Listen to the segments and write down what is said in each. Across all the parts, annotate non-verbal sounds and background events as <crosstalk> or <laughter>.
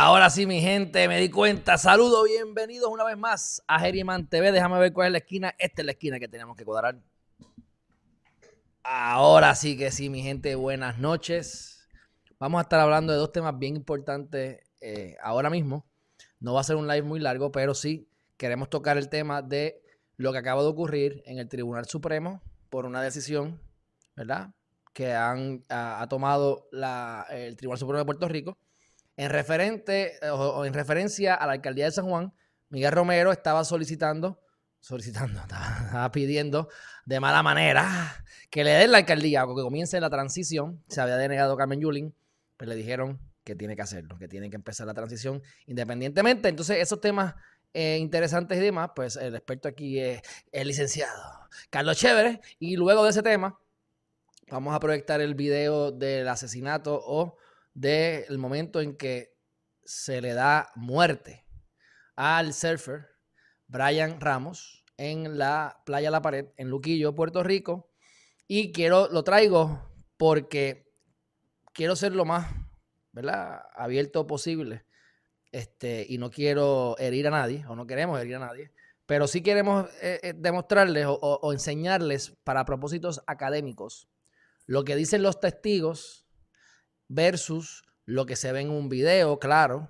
Ahora sí, mi gente, me di cuenta. Saludos, bienvenidos una vez más a Herriman TV. Déjame ver cuál es la esquina. Esta es la esquina que tenemos que cuadrar. Ahora sí que sí, mi gente, buenas noches. Vamos a estar hablando de dos temas bien importantes eh, ahora mismo. No va a ser un live muy largo, pero sí queremos tocar el tema de lo que acaba de ocurrir en el Tribunal Supremo por una decisión, ¿verdad? Que han, ha, tomado el Tribunal Supremo de Puerto Rico o en referencia a la alcaldía de San Juan. Miguel Romero estaba solicitando, solicitando, <laughs> estaba, pidiendo de mala manera que le den la alcaldía o que comience la transición. Se había denegado Carmen Yulín, pero le dijeron que tiene que hacerlo, que tiene que empezar la transición independientemente. Entonces, esos temas eh, interesantes y demás, pues el experto aquí es el licenciado Carlos Chévere. Y luego de ese tema, vamos a proyectar el video del asesinato o del momento en que se le da muerte al surfer Brian Ramos en la playa La Pared, en Luquillo, Puerto Rico. Y quiero, lo traigo porque quiero ser lo más, ¿verdad? Abierto posible. Este, y no quiero herir a nadie, o no queremos herir a nadie, pero sí queremos eh, eh, demostrarles o, enseñarles para propósitos académicos lo que dicen los testigos versus lo que se ve en un video, claro.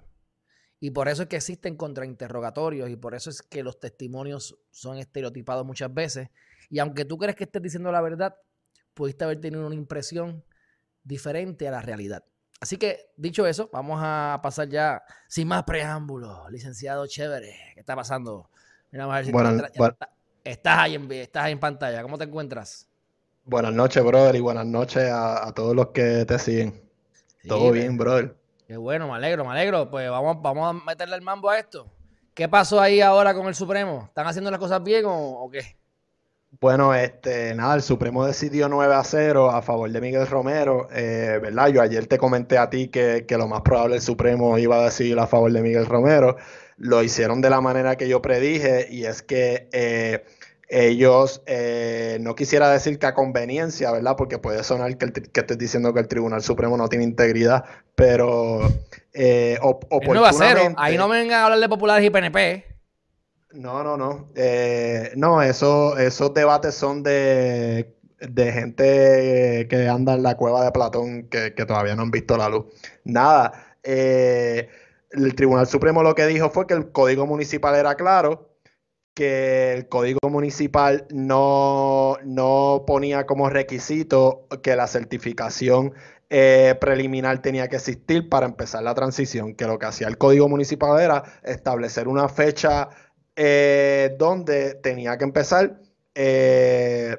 Y por eso es que existen contrainterrogatorios y por eso es que los testimonios son estereotipados muchas veces. Y aunque tú crees que estés diciendo la verdad, pudiste haber tenido una impresión diferente a la realidad. Así que, dicho eso, vamos a pasar ya sin más preámbulos. Licenciado Chévere, ¿qué está pasando? Mira, a ver si Buenas- estás, bu- estás ahí en, estás ahí en pantalla. ¿Cómo te encuentras? Buenas noches, brother, y buenas noches a, a todos los que te siguen. Sí, Todo bien, brother. Qué bueno, me alegro, me alegro. Pues vamos, vamos a meterle el mambo a esto. ¿Qué pasó ahí ahora con el Supremo? ¿Están haciendo las cosas bien o, o qué? Bueno, este, nada, el Supremo decidió 9 a 0 a favor de Miguel Romero, eh, ¿verdad? Yo ayer te comenté a ti que, que lo más probable el Supremo iba a decidir a favor de Miguel Romero. Lo hicieron de la manera que yo predije y es que eh, ellos, eh, no quisiera decir que a conveniencia, ¿verdad? Porque puede sonar que, el que estoy diciendo que el Tribunal Supremo no tiene integridad, pero eh, op- Es 9 a 0. oportunamente- Ahí no me vengan a hablar de populares y PNP. No, no, no. Eh, no, eso, esos debates son de, de gente que anda en la cueva de Platón que, que todavía no han visto la luz. Nada. eh, el Tribunal Supremo lo que dijo fue que el Código Municipal era claro, que el Código Municipal no, no ponía como requisito que la certificación eh, preliminar tenía que existir para empezar la transición, que lo que hacía el Código Municipal era establecer una fecha eh, donde tenía que empezar eh,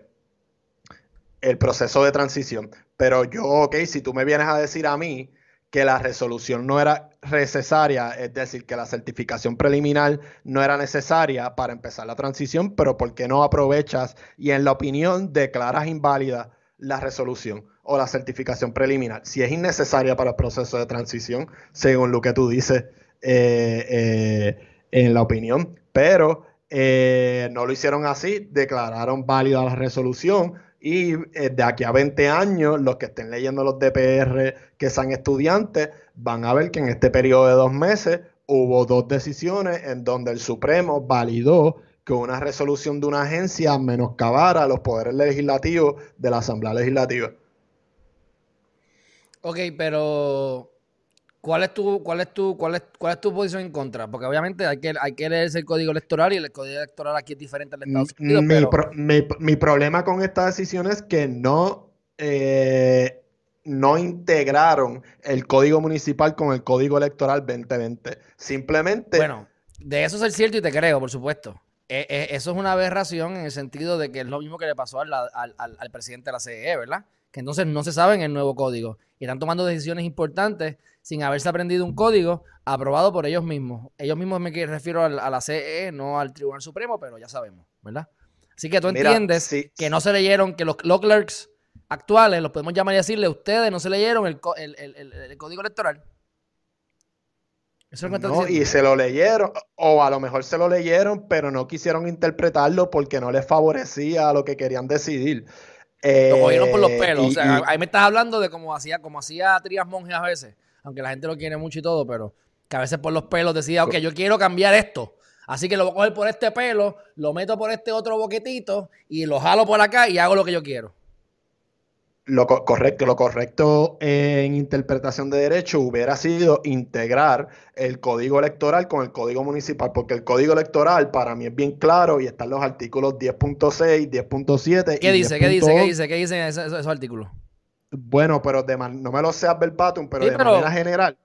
el proceso de transición. Pero yo, ok, si tú me vienes a decir a mí que la resolución no era necesaria, es decir, que la certificación preliminar no era necesaria para empezar la transición, pero ¿por qué no aprovechas y en la opinión declaras inválida la resolución o la certificación preliminar? Si es innecesaria para el proceso de transición, según lo que tú dices eh, eh, en la opinión, pero eh, no lo hicieron así, declararon válida la resolución y eh, de aquí a 20 años, los que estén leyendo los DPR que sean estudiantes, van a ver que en este periodo de dos meses hubo dos decisiones en donde el Supremo validó que una resolución de una agencia menoscabara los poderes legislativos de la Asamblea Legislativa. Ok, pero ¿cuál es tu, cuál es tu, cuál es, cuál es tu posición en contra? Porque obviamente hay que, hay que leerse el código electoral y el código electoral aquí es diferente al de Estados Unidos, Mi, pero pro- mi- mi problema con esta decisión es que no, eh, no integraron el código municipal con el código electoral 2020. Simplemente, bueno, de eso es el cierto y te creo, por supuesto. Eh, eh, eso es una aberración en el sentido de que es lo mismo que le pasó al, al- al- al presidente de la CEE, ¿verdad? Que entonces no se sabe en el nuevo código y están tomando decisiones importantes sin haberse aprendido un código aprobado por ellos mismos. Ellos mismos me refiero a, la CE, no al Tribunal Supremo, pero ya sabemos, ¿verdad? Así que tú entiendes que no se leyeron, que los, clerks actuales, los podemos llamar y decirle, ustedes no se leyeron el, el código electoral. Eso no, y se lo leyeron, o a lo mejor se lo leyeron, pero no quisieron interpretarlo porque no les favorecía a lo que querían decidir. lo cogieron por los eh, pelos. o sea, ahí me estás hablando de cómo hacía, como hacía Trías Monge a veces, aunque la gente lo quiere mucho y todo, pero que a veces por los pelos decía, ok, yo quiero cambiar esto. Así que lo voy a coger por este pelo, lo meto por este otro boquetito y lo jalo por acá y hago lo que yo quiero. Lo correcto, lo correcto en interpretación de derecho hubiera sido integrar el código electoral con el código municipal, porque el código electoral para mí es bien claro y están los artículos 10.6, 10.7. ¿Qué dice? ¿Qué dice? ¿Qué dice? ¿Qué dicen esos, artículos? Bueno, pero de no me lo sé verbatim, pero de manera general,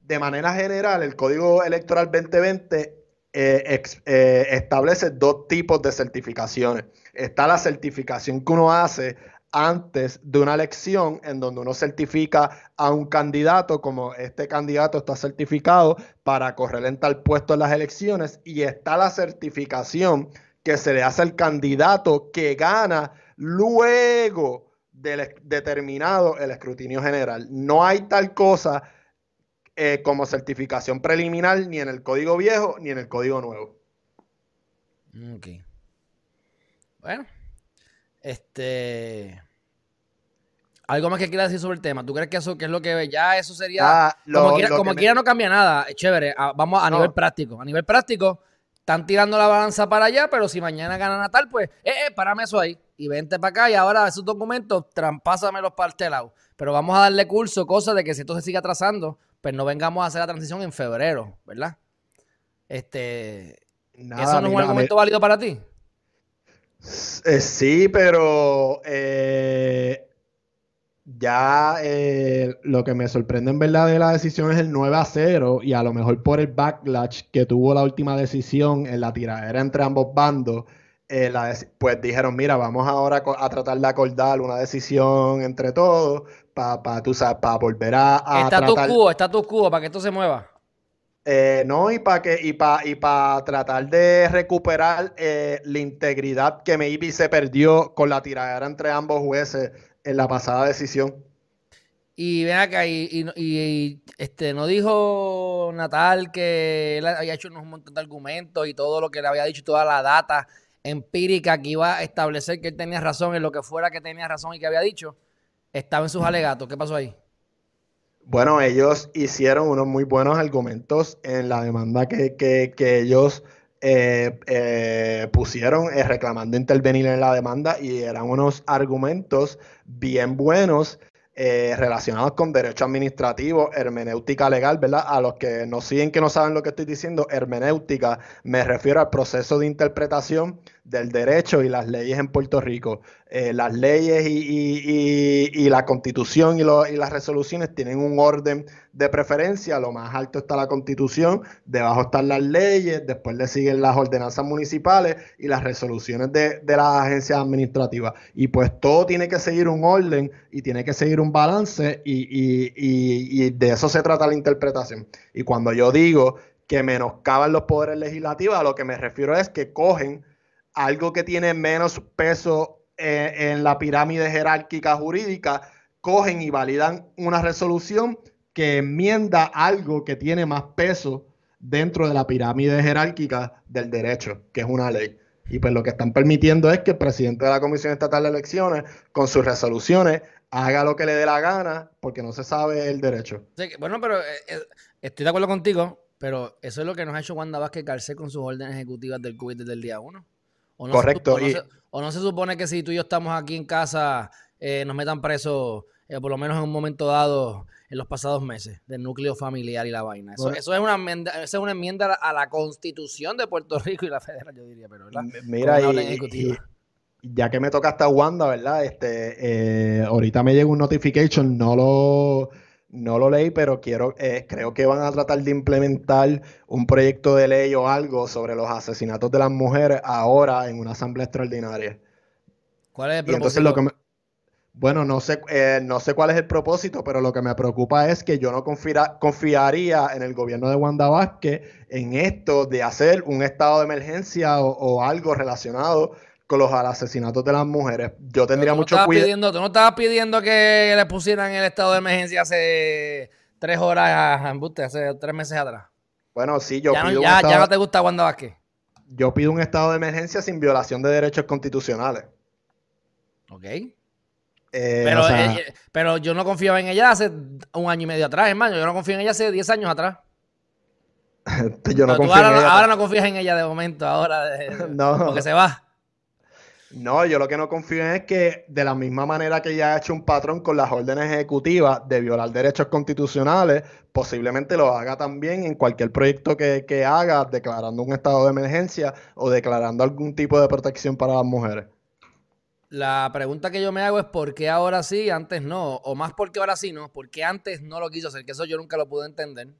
de manera general, el código electoral 2020 eh, eh, establece dos tipos de certificaciones. Está la certificación que uno hace antes de una elección en donde uno certifica a un candidato como este candidato está certificado para correr en tal puesto en las elecciones y está la certificación que se le hace al candidato que gana luego del determinado el escrutinio general. No hay tal cosa eh, como certificación preliminar ni en el código viejo ni en el código nuevo. Ok. Bueno, este. Algo más que quieras decir sobre el tema. ¿Tú crees que eso que es lo que ya eso sería ah, como, quiera, no cambia nada? Chévere. Ah, vamos a nivel práctico. A nivel práctico están tirando la balanza para allá, pero si mañana gana Natal, pues, eh, eh, párame eso ahí y vente para acá y ahora esos documentos trampásamelos para este lado. Pero vamos a darle curso, cosa de que si esto se sigue atrasando, pues no vengamos a hacer la transición en febrero, ¿verdad? Este, ¿Eso no es un argumento válido para ti? Eh, sí, pero eh, ya eh, lo que me sorprende en verdad de la decisión es el 9 a 0 y a lo mejor por el backlash que tuvo la última decisión en la tiradera entre ambos bandos, pues dijeron, mira, vamos ahora a tratar de acordar una decisión entre todos para para volver a, está tratar... tu cubo, está tu cubo, para que esto se mueva. Eh, no, y para que, y para y para tratar de recuperar eh, la integridad que maybe se perdió con la tiradera entre ambos jueces en la pasada decisión. Y ven acá, y, este, no dijo Natal que él había hecho un montón de argumentos y todo lo que le había dicho, toda la data empírica que iba a establecer que él tenía razón en lo que fuera que tenía razón y que había dicho, estaba en sus alegatos. ¿Qué pasó ahí? Bueno, ellos hicieron unos muy buenos argumentos en la demanda que, ellos eh, eh, pusieron eh, reclamando intervenir en la demanda y eran unos argumentos bien buenos relacionados con derecho administrativo, hermenéutica legal, ¿verdad? A los que nos siguen que no saben lo que estoy diciendo, hermenéutica, me refiero al proceso de interpretación del derecho y las leyes en Puerto Rico. Eh, las leyes y, la constitución y, las resoluciones tienen un orden de preferencia. Lo más alto está la constitución, debajo están las leyes, después le siguen las ordenanzas municipales y las resoluciones de, de las agencias administrativas. Y pues todo tiene que seguir un orden y tiene que seguir un balance y de eso se trata la interpretación. Y cuando yo digo que menoscaban los poderes legislativos, a lo que me refiero es que cogen algo que tiene menos peso eh, en la pirámide jerárquica jurídica, cogen y validan una resolución que enmienda algo que tiene más peso dentro de la pirámide jerárquica del derecho, que es una ley. Y pues lo que están permitiendo es que el presidente de la Comisión Estatal de Elecciones, con sus resoluciones, haga lo que le dé la gana, porque no se sabe el derecho. bueno, pero eh, eh, estoy de acuerdo contigo, pero eso es lo que nos ha hecho Wanda Vázquez Garcés con sus órdenes ejecutivas del COVID desde el día 1. Correcto. o, no se, supone que si tú y yo estamos aquí en casa, eh, nos metan presos, eh, por lo menos en un momento dado, en los pasados meses, del núcleo familiar y la vaina. Eso, es, una enmienda, es una enmienda a la constitución de Puerto Rico y la federal, yo diría, pero ¿verdad? Mira, ya que me toca hasta Wanda, ¿verdad? Este, eh, ahorita me llega un notification, no lo no lo leí, pero quiero, eh, creo que van a tratar de implementar un proyecto de ley o algo sobre los asesinatos de las mujeres ahora en una asamblea extraordinaria. ¿Cuál es el propósito? Bueno, no sé, eh, no sé cuál es el propósito, pero lo que me preocupa es que yo no confiaría en el gobierno de Wanda Vázquez en esto de hacer un estado de emergencia o, algo relacionado con los asesinatos de las mujeres. Yo tendría mucho cuidado. ¿Tú no estabas pidiendo que le pusieran el estado de emergencia hace tres horas, hace tres meses atrás? Bueno, sí, yo ya pido no, ya, ya no te gusta Wanda Vázquez. Yo pido un estado de emergencia sin violación de derechos constitucionales. Ok. Eh, pero, eh, pero yo no confiaba en ella hace un año y medio atrás, hermano. Yo no confío en ella hace 10 años atrás. <laughs> yo no confío ahora, en ella. ahora no confías en ella de momento, ahora <laughs> no. porque se va. No, yo lo que no confío es que de la misma manera que ella ha hecho un patrón con las órdenes ejecutivas de violar derechos constitucionales, posiblemente lo haga también en cualquier proyecto que, que haga, declarando un estado de emergencia o declarando algún tipo de protección para las mujeres. La pregunta que yo me hago es por qué ahora sí, antes no, o más por qué ahora sí no, por qué antes no lo quiso hacer, que eso yo nunca lo pude entender,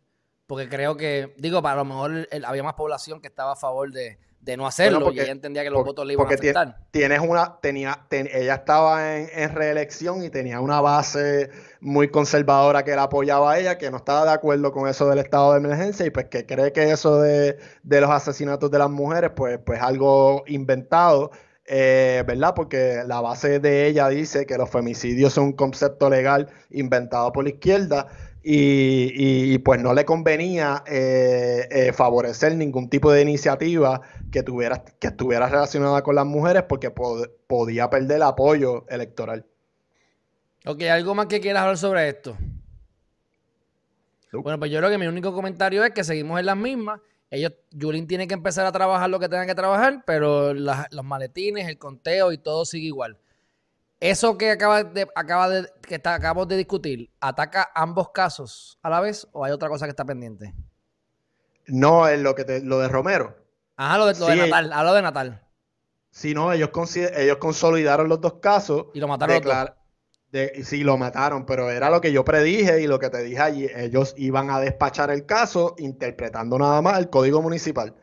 porque creo que, digo, para lo mejor había más población que estaba a favor de, no hacerlo porque, y ella entendía que los votos le iban a afectar. Tienes una, tenía, ella estaba en, reelección y tenía una base muy conservadora que la apoyaba a ella, que no estaba de acuerdo con eso del estado de emergencia y pues que cree que eso de, de los asesinatos de las mujeres, pues, pues algo inventado eh, ¿verdad? Porque la base de ella dice que los femicidios son un concepto legal inventado por la izquierda y, pues no le convenía eh, eh, favorecer ningún tipo de iniciativa que, tuviera, que estuviera relacionada con las mujeres porque podía perder apoyo electoral. Ok, ¿algo más que quieras hablar sobre esto? Bueno, pues yo creo que mi único comentario es que seguimos en las mismas ellos, Julín tiene que empezar a trabajar lo que tengan que trabajar, pero los maletines, el conteo y todo sigue igual. Eso que acaba de, acaba de, que está, acabamos de discutir, ¿ataca ambos casos a la vez o hay otra cosa que está pendiente? No, es lo que te, lo de Romero. Ajá, lo de, Natal, a lo de Natal. Sí, no, ellos, ellos consolidaron los dos casos. Y lo mataron sí, lo mataron, pero era lo que yo predije y lo que te dije allí. Ellos iban a despachar el caso interpretando nada más el código municipal.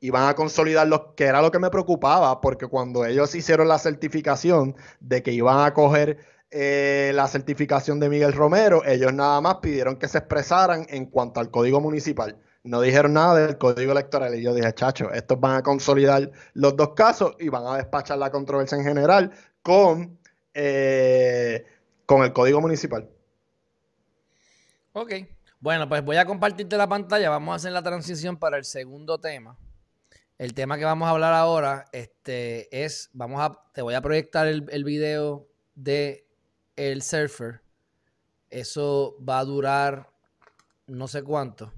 Iban a consolidar lo que era lo que me preocupaba, porque cuando ellos hicieron la certificación de que iban a coger eh, la certificación de Miguel Romero, ellos nada más pidieron que se expresaran en cuanto al código municipal. No dijeron nada del código electoral. Y yo dije, chacho, estos van a consolidar los dos casos y van a despachar la controversia en general con eh, con el código municipal. Ok. Bueno, pues voy a compartirte la pantalla. Vamos a hacer la transición para el segundo tema. El tema que vamos a hablar ahora este, es, vamos a, te voy a proyectar el, el video de el surfer. Eso va a durar no sé cuánto.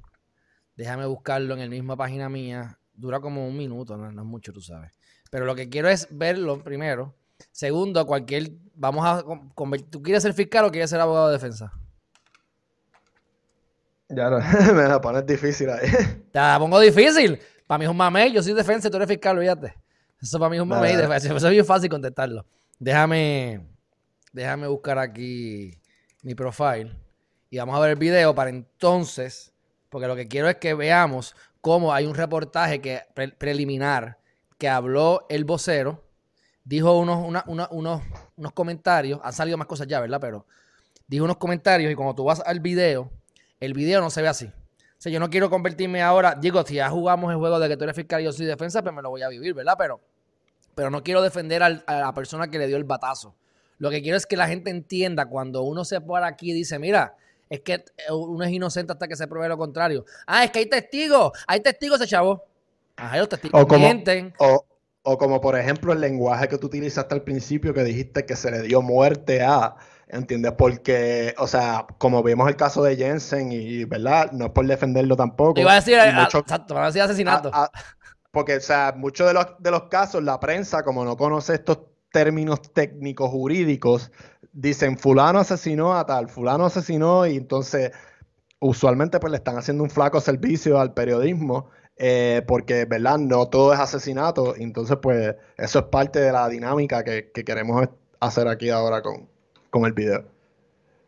Déjame buscarlo en la misma página mía. Dura como un minuto, no, no es mucho, tú sabes. Pero lo que quiero es verlo primero Segundo, cualquier. Vamos a. ¿Tú quieres ser fiscal o quieres ser abogado de defensa? Ya no, <laughs> me la pones difícil ahí. Te la pongo difícil. Para mí es un mamey. Yo soy defensa y tú eres fiscal, fíjate. Eso para mí es un mamey. Eso es bien fácil contestarlo. Déjame. Déjame buscar aquí mi profile. Y vamos a ver el video para entonces. Porque lo que quiero es que veamos cómo hay un reportaje que, preliminar que habló el vocero dijo unos, unos, unos comentarios, han salido más cosas ya, ¿verdad? Pero dijo unos comentarios y cuando tú vas al video, el video no se ve así. O sea, yo no quiero convertirme ahora, digo, si ya jugamos el juego de que tú eres fiscal y yo soy defensa, pues me lo voy a vivir, ¿verdad? Pero, pero no quiero defender a la persona que le dio el batazo. Lo que quiero es que la gente entienda cuando uno se para aquí y dice, mira, es que uno es inocente hasta que se pruebe lo contrario. Ah, es que hay testigos, hay testigos ese chavo. Ajá, los testigos o mienten. O como por ejemplo el lenguaje que tú utilizaste al principio que dijiste que se le dio muerte a, ¿entiendes? Porque, o sea, como vimos el caso de Jensen y, ¿verdad? No es por defenderlo tampoco. Iba a decir, exacto, a decir asesinato. porque, o sea, muchos de los, de los casos, la prensa, como no conoce estos términos técnicos jurídicos, dicen fulano asesinó a tal, fulano asesinó y entonces usualmente pues le están haciendo un flaco servicio al periodismo eh, porque, ¿verdad? No todo es asesinato, entonces pues eso es parte de la dinámica que, queremos hacer aquí ahora con, con, el video.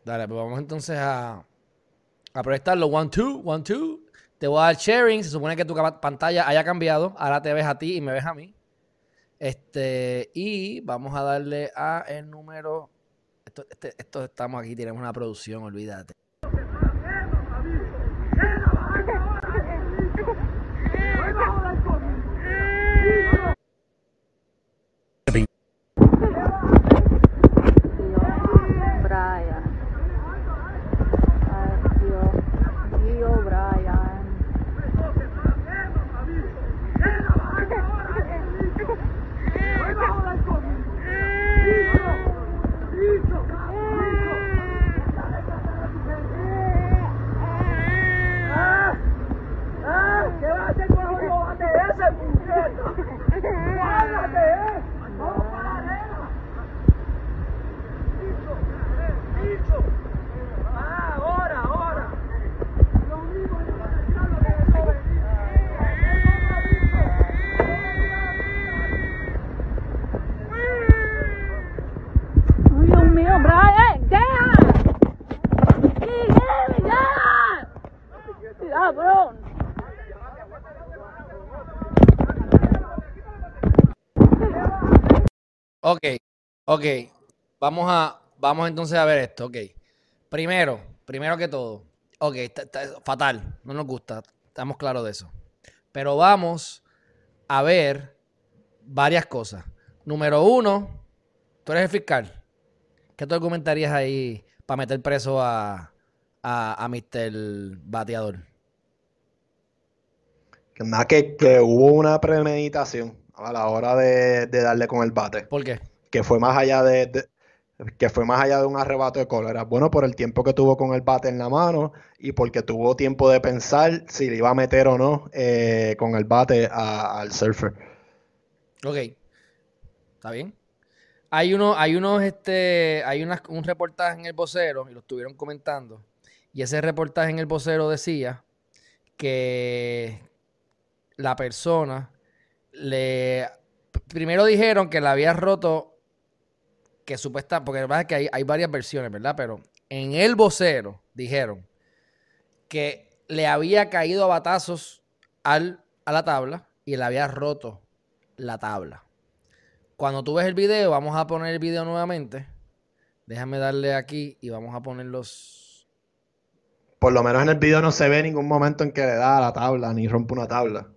Dale, pues vamos entonces a, a proyectarlo. One, two, one, two. Te voy a dar sharing. Se supone que tu pantalla haya cambiado. Ahora te ves a ti y me ves a mí. Este, y vamos a darle a el número esto, este, esto estamos aquí, tenemos una producción, olvídate. Ok, ok. Vamos a, vamos entonces a ver esto, ok. Primero, primero que todo. Ok, fatal, no nos gusta, estamos claros de eso. Pero vamos a ver varias cosas. Número uno, tú eres el fiscal. ¿Qué tú argumentarías ahí para meter preso a, a, a Mr. Bateador? Que nada, que, que hubo una premeditación a la hora de, de darle con el bate, ¿Por qué? que fue más allá de, de- que fue más allá de un arrebato de cólera. Bueno, por el tiempo que tuvo con el bate en la mano y porque tuvo tiempo de pensar si le iba a meter o no eh, con el bate a- al surfer. Ok. ¿Está bien? Hay uno, hay unos, este, hay unas- un reportaje en el vocero, y lo estuvieron comentando. Y ese reportaje en el vocero decía que la persona le primero dijeron que le había roto que supuesta, porque la verdad es que hay, hay varias versiones, ¿verdad? Pero en el vocero dijeron que le había caído a batazos al, a la tabla y le había roto la tabla. Cuando tú ves el video, vamos a poner el video nuevamente. Déjame darle aquí y vamos a poner los. Por lo menos en el video no se ve ningún momento en que le da a la tabla ni rompe una tabla.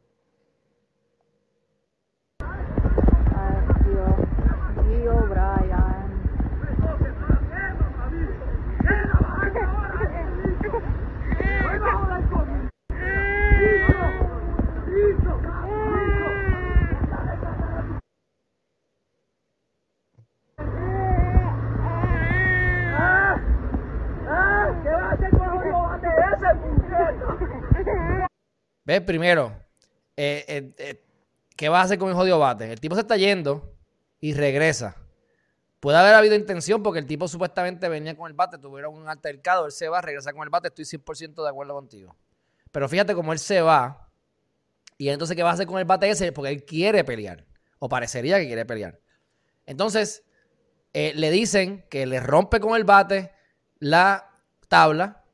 ¿Ves? Primero, eh, eh, eh, ¿qué vas a hacer con el jodido bate? El tipo se está yendo y regresa. Puede haber habido intención porque el tipo supuestamente venía con el bate, tuvieron un altercado, él se va, regresa con el bate, estoy 100% de acuerdo contigo. Pero fíjate cómo él se va y entonces ¿qué va a hacer con el bate ese? Porque él quiere pelear, o parecería que quiere pelear. Entonces, le dicen que le rompe con el bate la tabla.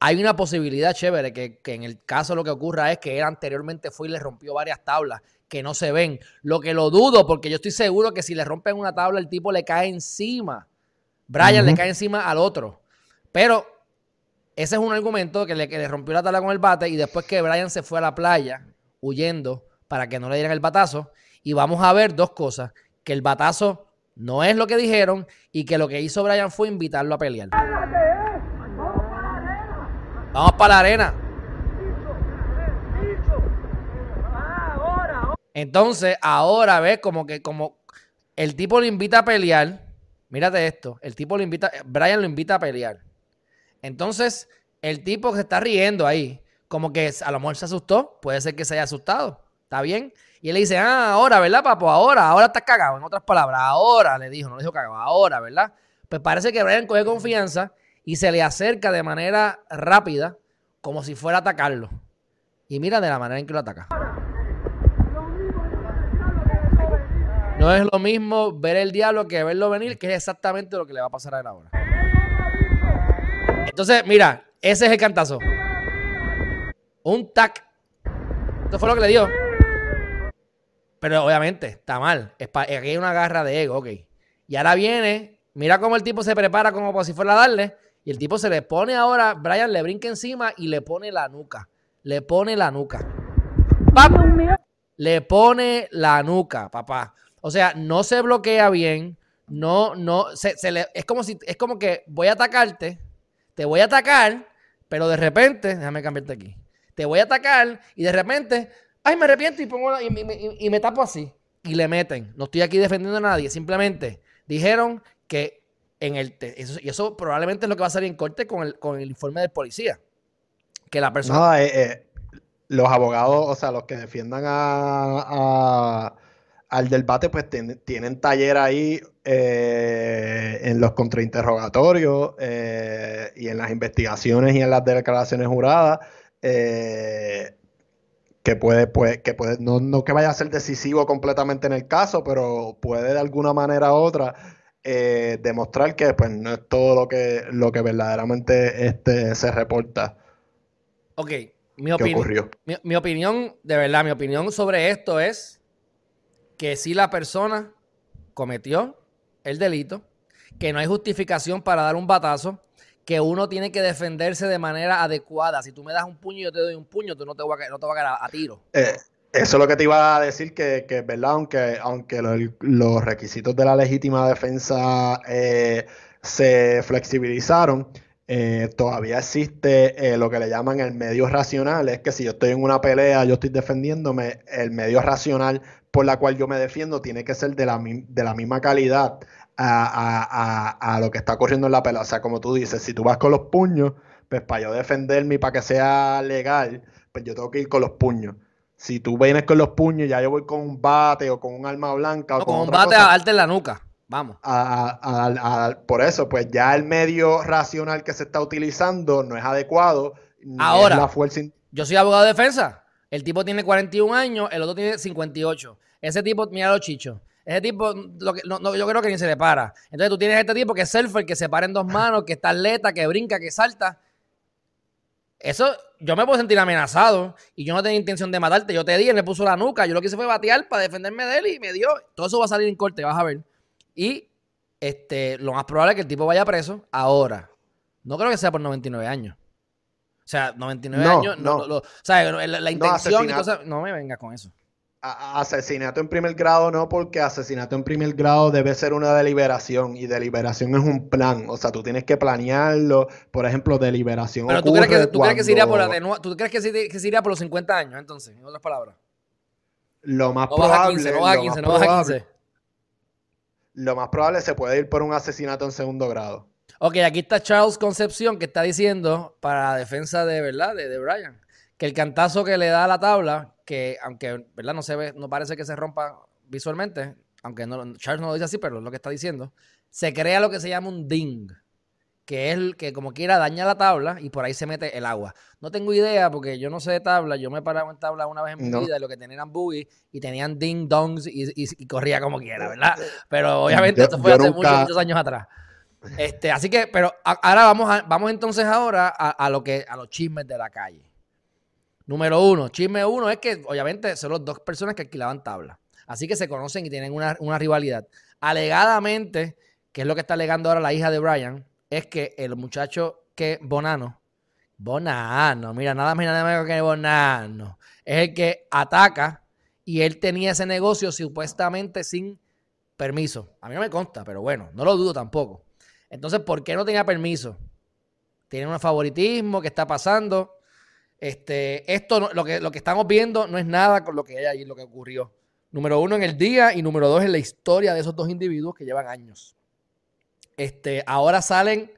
Hay una posibilidad chévere que, que en el caso lo que ocurra es que él anteriormente fue y le rompió varias tablas que no se ven. Lo que lo dudo, porque yo estoy seguro que si le rompen una tabla, el tipo le cae encima. Brian le cae encima al otro. Pero ese es un argumento que le, que le rompió la tabla con el bate y después que Brian se fue a la playa huyendo para que no le dieran el batazo. Y vamos a ver dos cosas. Que el batazo no es lo que dijeron y que lo que hizo Brian fue invitarlo a pelear. Vamos para la arena. Entonces, ahora ves como que como el tipo lo invita a pelear. Mírate esto. El tipo lo invita, Brian lo invita a pelear. Entonces, el tipo se está riendo ahí. Como que a lo mejor se asustó. Puede ser que se haya asustado. ¿Está bien? Y él le dice, ah, ahora, ¿verdad, papo? Ahora, ahora estás cagado. En otras palabras, ahora le dijo, no le dijo cagado, ahora, ¿verdad? Pues parece que Brian coge confianza y se le acerca de manera rápida, como si fuera a atacarlo. Y mira de la manera en que lo ataca. No es lo mismo ver el diablo que verlo venir, que es exactamente lo que le va a pasar a él ahora. Entonces, mira, ese es el cantazo. Un tac. Esto fue lo que le dio. Pero obviamente está mal. Aquí hay una garra de ego, ok. Y ahora viene Mira cómo el tipo se prepara como si fuera a darle. Y el tipo se le pone ahora, Brian le brinca encima y le pone la nuca. Le pone la nuca. ¡Pap! Dios mío. Le pone la nuca, papá. O sea, no se bloquea bien. No, no, se, se le, es como si, es como que voy a atacarte, te voy a atacar, pero de repente, déjame cambiarte aquí. Te voy a atacar y de repente, ay, me arrepiento y pongo la- y, y- y- y me tapo así. Y le meten. No estoy aquí defendiendo a nadie. Simplemente dijeron que en el eso, y eso probablemente es lo que va a salir en corte con el, con el informe del policía. Que la persona. No, eh, eh, los abogados, o sea, los que defiendan a, al del bate, pues tienen, tienen taller ahí eh, en los contrainterrogatorios y en las investigaciones y en las declaraciones juradas. eh, que puede, pues, que puede, no, no que vaya a ser decisivo completamente en el caso, pero puede de alguna manera u otra eh, demostrar que pues no es todo lo que, lo que verdaderamente este, se reporta Ok, mi que opinión. ocurrió. Mi, mi opinión, de verdad, mi opinión sobre esto es que si la persona cometió el delito, que no hay justificación para dar un batazo, que uno tiene que defenderse de manera adecuada. Si tú me das un puño y yo te doy un puño, tú no te vas a, no te a, a tiro. Eh, eso es lo que te iba a decir, que, que verdad, aunque, aunque lo- los requisitos de la legítima defensa eh, se flexibilizaron, eh, todavía existe eh, lo que le llaman el medio racional. Es que si yo estoy en una pelea, yo estoy defendiéndome, el medio racional por la cual yo me defiendo tiene que ser de la, de la misma calidad a, a- a- lo que está ocurriendo en la pelea. O sea, como tú dices, si tú vas con los puños, pues para yo defenderme y para que sea legal, pues yo tengo que ir con los puños. Si tú vienes con los puños, ya yo voy con un bate o con un arma blanca o No, con con un otra bate cosa, a darte en la nuca. Vamos. a- a- a- por eso, pues ya el medio racional que se está utilizando no es adecuado. es Ahora. la fuerza Yo soy abogado de defensa. El tipo tiene 41 años, el otro tiene 58. Ese tipo, mira los chichos. Ese tipo, lo que- no- no, yo creo que ni se le para. Entonces tú tienes este tipo que es surfer, que se para en dos manos, que está atleta, que brinca, que salta. Eso, yo me puedo sentir amenazado y yo no tenía intención de matarte. Yo te di, él me puso la nuca. Yo lo que hice fue batear para defenderme de él y me dio. Todo eso va a salir en corte, vas a ver. Y este, lo más probable es que el tipo vaya preso ahora. No creo que sea por 99 años. O sea, 99 No, años. No, no. lo- o sea, la, la intención y cosas. No me vengas con eso. Asesinato en primer grado no, porque asesinato en primer grado debe ser una deliberación y deliberación es un plan. O sea, tú tienes que planearlo. Por ejemplo, deliberación Pero tú crees, que, tú crees que se iría por cuando atenua- ¿Tú crees que se, que se iría por los 50 años, entonces? En otras palabras. Lo más No probable, 15, no baja a lo 15, más no baja a probable- 15. Lo más probable se puede ir por un asesinato en segundo grado. Ok, aquí está Charles Concepción que está diciendo para la defensa de verdad de, de Brian que el cantazo que le da a la tabla, que aunque verdad no se ve, no parece que se rompa visualmente, aunque no, Charles no lo dice así, pero es lo que está diciendo, se crea lo que se llama un ding, que es el que como quiera daña la tabla y por ahí se mete el agua. No tengo idea porque yo no sé de tabla, yo me he parado en tabla una vez en mi No. vida y lo que tenían eran boogies y tenían ding dongs y, y- y corría como quiera, ¿verdad? Pero obviamente Yo- esto fue hace nunca- muchos, muchos años atrás. Este, así que, pero a- ahora vamos, a- vamos entonces ahora a, a lo que, a los chismes de la calle. Número uno, chisme uno es que obviamente son las dos personas que alquilaban tabla. Así que se conocen y tienen una, una rivalidad. Alegadamente, que es lo que está alegando ahora la hija de Brian, es que el muchacho que Bonano, Bonano, mira, nada más y nada menos que Bonano, es el que ataca y él tenía ese negocio supuestamente sin permiso. A mí no me consta, pero bueno, no lo dudo tampoco. Entonces, ¿por qué no tenía permiso? Tiene un favoritismo, ¿qué está pasando? Este, esto, lo, que, lo que estamos viendo no es nada con lo que hay ahí, lo que ocurrió. Número uno en el día y número dos en la historia de esos dos individuos que llevan años. Este, ahora salen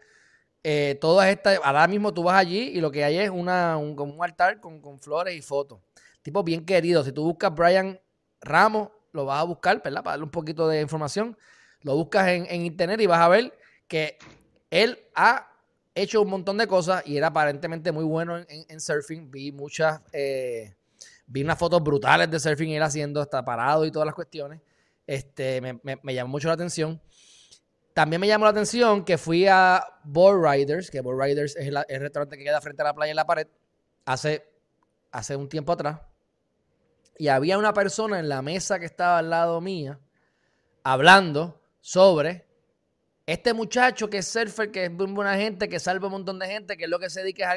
eh, todas estas. Ahora mismo tú vas allí y lo que hay es una, un, como un altar con, con flores y fotos. Tipo bien querido. Si tú buscas Brian Ramos, lo vas a buscar, ¿verdad? Para darle un poquito de información. Lo buscas en, en internet y vas a ver que él ha hecho un montón de cosas y era aparentemente muy bueno en, surfing. Vi muchas, eh, vi unas fotos brutales de surfing él haciendo, hasta parado y todas las cuestiones. Este, me, llamó mucho la atención. También me llamó la atención que fui a Board Riders, que Board Riders es el restaurante que queda frente a la playa en la pared, hace, hace un tiempo atrás. Y había una persona en la mesa que estaba al lado mía hablando sobre Este muchacho que es surfer, que es buena gente, que salva un montón de gente, que es lo que se dedica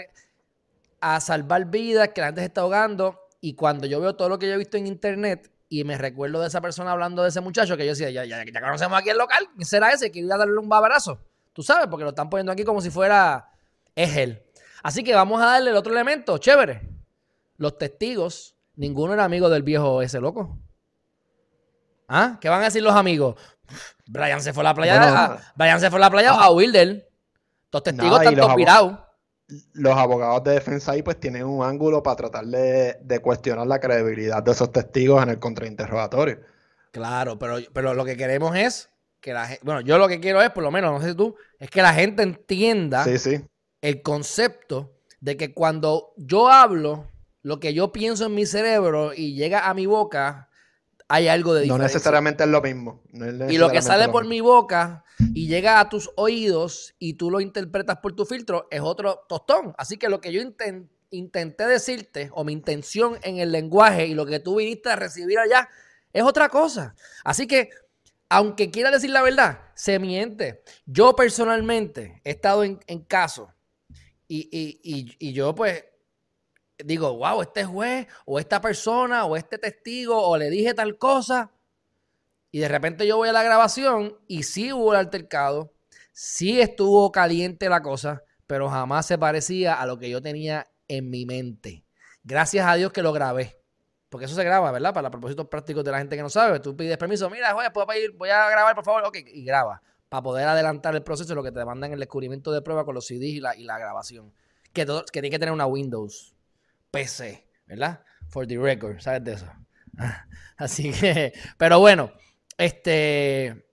a salvar vidas, que la gente se está ahogando. Y cuando yo veo todo lo que yo he visto en internet y me recuerdo de esa persona hablando de ese muchacho, que yo decía, ya, ya, ya conocemos aquí el local, ¿quién será ese? Que iba a darle un babarazo. Tú sabes, porque lo están poniendo aquí como si fuera, es él. Así que vamos a darle el otro elemento, chévere. Los testigos, ninguno era amigo del viejo ese loco. ¿Ah? ¿Qué van a decir los amigos? Brian se fue a la playa, Bueno, a- Brian se fue a la playa a huir de él. Los testigos están todos virados. Los abogados de defensa ahí pues tienen un ángulo para tratar de, de cuestionar la credibilidad de esos testigos en el contrainterrogatorio. Claro, pero, pero lo que queremos es que la gente, bueno, yo lo que quiero es, por lo menos, no sé si tú, es que la gente entienda Sí, sí. el concepto de que cuando yo hablo, lo que yo pienso en mi cerebro y llega a mi boca, hay algo de No diferencia. necesariamente es lo mismo. no es Y lo que sale por mi boca y llega a tus oídos y tú lo interpretas por tu filtro es otro tostón. Así que lo que yo inten- intenté decirte o mi intención en el lenguaje y lo que tú viniste a recibir allá es otra cosa. Así que, aunque quiera decir la verdad, se miente. Yo personalmente he estado en, en casos y, y- y- y yo pues digo, wow, este juez o esta persona o este testigo o le dije tal cosa. Y de repente yo voy a la grabación y sí hubo el altercado, sí estuvo caliente la cosa, pero jamás se parecía a lo que yo tenía en mi mente. Gracias a Dios que lo grabé. Porque eso se graba, ¿verdad? Para propósitos prácticos de la gente que no sabe. Tú pides permiso, mira, juez, ¿puedo pedir? voy a grabar, por favor. Ok, y graba. Para poder adelantar el proceso lo que te demandan el descubrimiento de prueba con los CDs y la, y la grabación. Que, todo, que tiene que tener una Windows PC, ¿verdad? For the record, ¿sabes de eso? <laughs> Así que, pero bueno, este.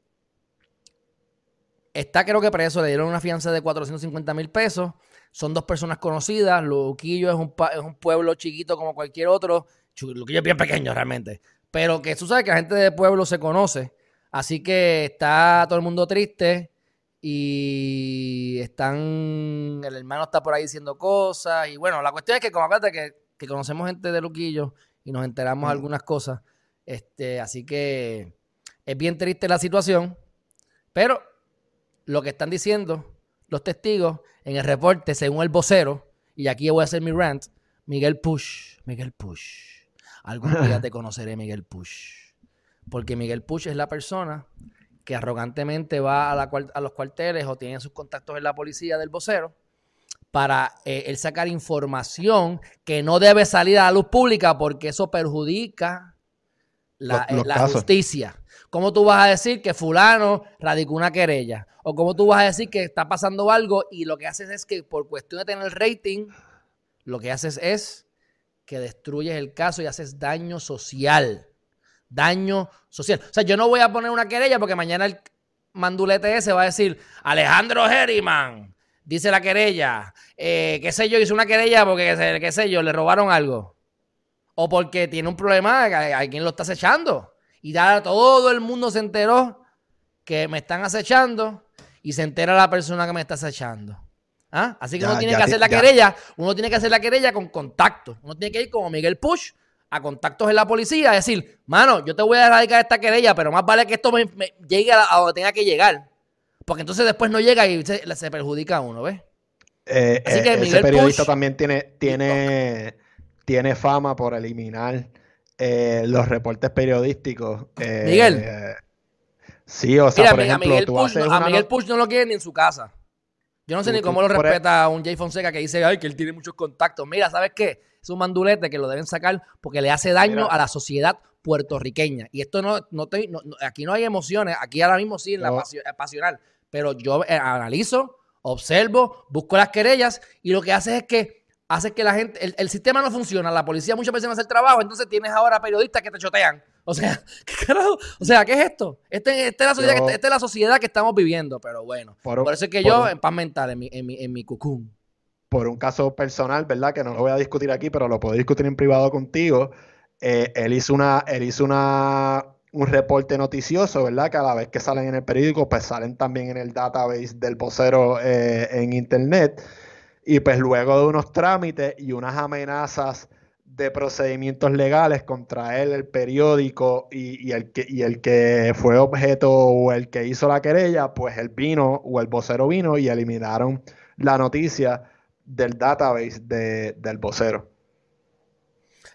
Está creo que preso, le dieron una fianza de 450 mil pesos. Son dos personas conocidas. Luquillo es un, es un pueblo chiquito como cualquier otro. Luquillo es bien pequeño realmente. Pero que tú sabes que la gente de pueblo se conoce. Así que está todo el mundo triste. Y están. El hermano está por ahí diciendo cosas. Y bueno, la cuestión es que, como acuérdate que, que conocemos gente de Luquillo y nos enteramos de Mm. algunas cosas. Este, así que es bien triste la situación. Pero lo que están diciendo los testigos en el reporte, según el vocero, y aquí voy a hacer mi rant, Miguel Push, Miguel Push. Algún día <laughs> te conoceré, Miguel Push. Porque Miguel Push es la persona que arrogantemente va a, la cual- a los cuarteles o tiene sus contactos en la policía del vocero para eh, él sacar información que no debe salir a la luz pública porque eso perjudica la, Los- los eh, la justicia. ¿Cómo tú vas a decir que fulano radicó una querella? ¿O cómo tú vas a decir que está pasando algo y lo que haces es que por cuestión de tener rating, lo que haces es que destruyes el caso y haces daño social. Daño social. O sea, yo no voy a poner una querella porque mañana el mandulete ese va a decir, Alejandro Herriman, dice la querella, eh, qué sé yo, hizo una querella porque, qué sé yo, le robaron algo. O porque tiene un problema, a, a quien lo está acechando. Y ya todo el mundo se enteró que me están acechando y se entera la persona que me está acechando. ¿Ah? Así que Ya, uno tiene que hacer la ya. querella, uno tiene que hacer la querella con contacto. Uno tiene que ir como Miguel Push a contactos en la policía, a decir, mano, yo te voy a erradicar esta querella, pero más vale que esto me, me llegue a, a donde tenga que llegar. Porque entonces después no llega y se, se perjudica a uno, ¿ves? Eh, Así eh, que ese Miguel periodista Push, también tiene, tiene, tiene fama por eliminar eh, los reportes periodísticos. eh, Miguel. eh, sí, o sea, Mira, por a ejemplo, Miguel, tú Push, haces no, a Miguel Push no lo quiere ni en su casa. Yo no sé Tú- ni cómo lo e- respeta a un Jay Fonseca que dice, ay, que él tiene muchos contactos. Mira, ¿sabes qué? Es un mandulete que lo deben sacar porque le hace daño Mira. a la sociedad puertorriqueña. Y esto no, no, te- no- no- aquí no hay emociones, aquí ahora mismo sí en la eh, pasional. Pero yo eh, analizo, observo, busco las querellas y lo que hace es que hace que la gente, el, el sistema no funciona, la policía muchas veces no hace el trabajo, entonces tienes ahora periodistas que te chotean. O sea, <laughs> ¿qué carajo? O sea, ¿qué es esto? Este, esta, es la sociedad Yo- que, esta es la sociedad que estamos viviendo, pero bueno. Por- Por, eso es que por yo, en paz mental, en mi, en mi, en mi cucún. Por un caso personal, ¿verdad? Que no lo voy a discutir aquí, pero lo puedo discutir en privado contigo. Eh, él hizo una, él hizo una, un reporte noticioso, ¿verdad? Que a la vez que salen en el periódico, pues salen también en el database del vocero eh, en internet. Y pues luego de unos trámites y unas amenazas de procedimientos legales contra él, el periódico y, el que, y el que fue objeto o el que hizo la querella, pues él vino o el vocero vino y eliminaron la noticia del database de- del vocero.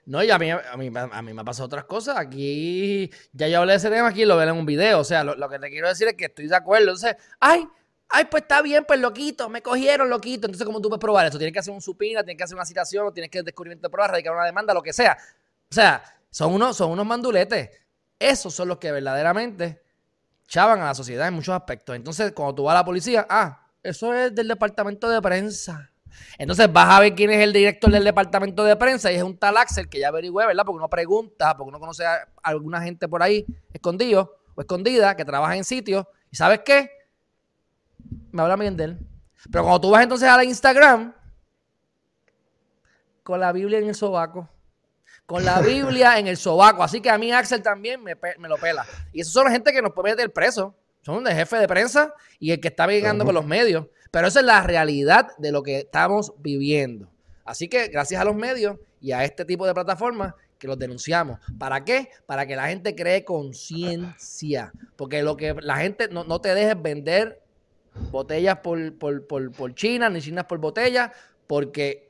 No, y a mí, a, mí, a mí me ha pasado otras cosas. Aquí, ya yo hablé de ese tema aquí, lo veré en un video. O sea, lo, lo que te quiero decir es que estoy de acuerdo. Entonces, ay, ay, pues está bien, pues loquito, me cogieron loquito. Entonces, ¿cómo tú puedes probar eso? Tienes que hacer un supina, tienes que hacer una citación, tienes que descubrimiento de pruebas, radicar una demanda, lo que sea. O sea, son unos, son unos manduletes. Esos son los que verdaderamente chavan a la sociedad en muchos aspectos. Entonces, cuando tú vas a la policía, ah, eso es del departamento de prensa. Entonces vas a ver quién es el director del departamento de prensa y es un tal Axel que ya averigüe, ¿verdad? Porque uno pregunta, porque uno conoce a alguna gente por ahí escondido o escondida que trabaja en sitios y ¿sabes qué? Me habla bien de él. Pero cuando tú vas entonces a la Instagram con la Biblia en el sobaco, con la Biblia en el sobaco, así que a mí Axel también me, lo pela. Y esos son la gente que nos puede meter preso. Son el jefe de prensa y el que está llegando con los medios. Pero esa es la realidad de lo que estamos viviendo. Así que gracias a los medios y a este tipo de plataformas que los denunciamos. ¿Para qué? Para que la gente cree conciencia. Porque lo que la gente no, no te dejes vender botellas por, por, por, por China, ni chinas por botellas, porque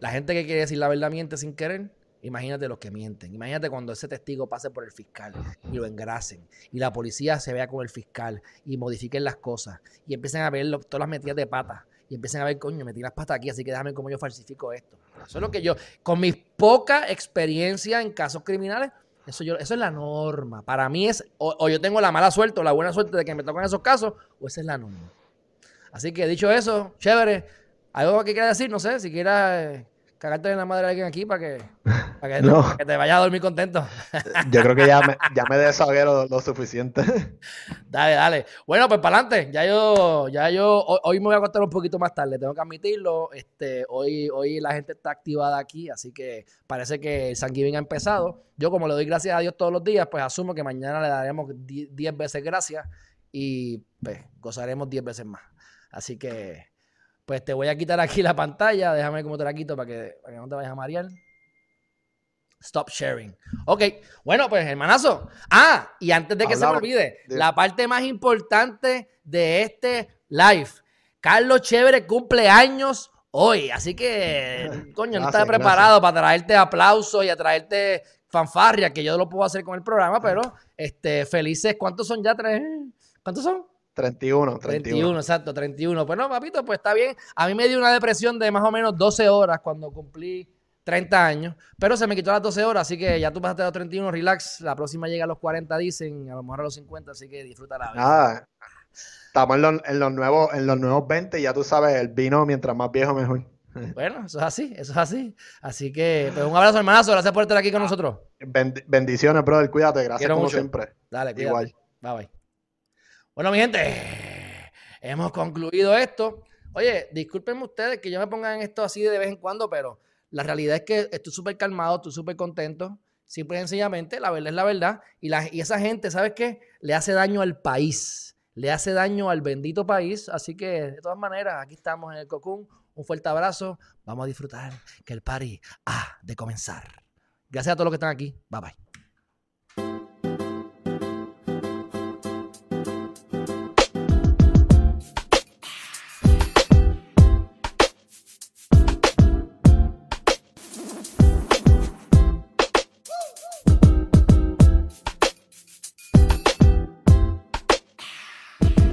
la gente que quiere decir la verdad miente sin querer. Imagínate los que mienten. Imagínate cuando ese testigo pase por el fiscal y lo engrasen. Y la policía se vea con el fiscal y modifiquen las cosas. Y empiecen a ver todas las metidas de pata. Y empiecen a ver, coño, metí las patas aquí, así que déjame cómo yo falsifico esto. Eso es lo que yo, con mi poca experiencia en casos criminales, eso, es la norma. Para mí es, o, yo tengo la mala suerte o la buena suerte de que me tocan esos casos, o esa es la norma. Así que dicho eso, chévere. ¿Algo que quieras decir? No sé, si quieras eh, cagarte en la madre de alguien aquí para que, <laughs> para que, No. para que te vayas a dormir contento. <laughs> Yo creo que ya me, ya me <laughs> desahogué lo, lo suficiente. Dale, dale. Bueno, pues para adelante. Ya yo, ya yo, hoy, hoy me voy a acostar un poquito más tarde, tengo que admitirlo. Este, hoy, hoy la gente está activada aquí, así que parece que el San Giving ha empezado. Yo, como le doy gracias a Dios todos los días, pues asumo que mañana le daremos 10 veces gracias y pues gozaremos 10 veces más. Así que, pues te voy a quitar aquí la pantalla. Déjame ver cómo te la quito para que, para que no te vayas a marear. Stop sharing. Ok, bueno, pues hermanazo. Ah, y antes de que se me olvide, la parte más importante de este live. Carlos Chévere cumple años hoy, así que, <laughs> coño, no estaba preparado para traerte aplausos y a traerte fanfarria, que yo lo puedo hacer con el programa, pero este, felices, ¿cuántos son ya? ¿Tres? ¿Cuántos son? 31, 31. 31, exacto, 31. Pues no, papito, pues está bien. A mí me dio una depresión de más o menos 12 horas cuando cumplí 30 años, pero se me quitó las 12 horas, así que ya tú pasaste a los 31, relax. La próxima llega a los 40, dicen, a lo mejor a los 50, así que disfruta la vida. Nada. Estamos en los, en los nuevos, en los nuevos 20 y ya tú sabes, el vino mientras más viejo mejor. <laughs> Bueno, eso es así, eso es así. Así que, pues un abrazo, hermanazo. Gracias por estar aquí con nosotros. Bend- bendiciones, brother, cuídate, gracias Quiero como mucho. siempre. Dale, cuídate. Igual. Bye bye. Bueno, mi gente, hemos concluido esto. Oye, discúlpenme ustedes que yo me ponga en esto así de vez en cuando, pero la realidad es que estoy súper calmado, estoy súper contento. Simple y sencillamente, la verdad es la verdad. Y, y esa gente, ¿sabes qué? Le hace daño al país. Le hace daño al bendito país. Así que, de todas maneras, aquí estamos en el Cocún. Un fuerte abrazo. Vamos a disfrutar que el party ha de comenzar. Gracias a todos los que están aquí. Bye bye.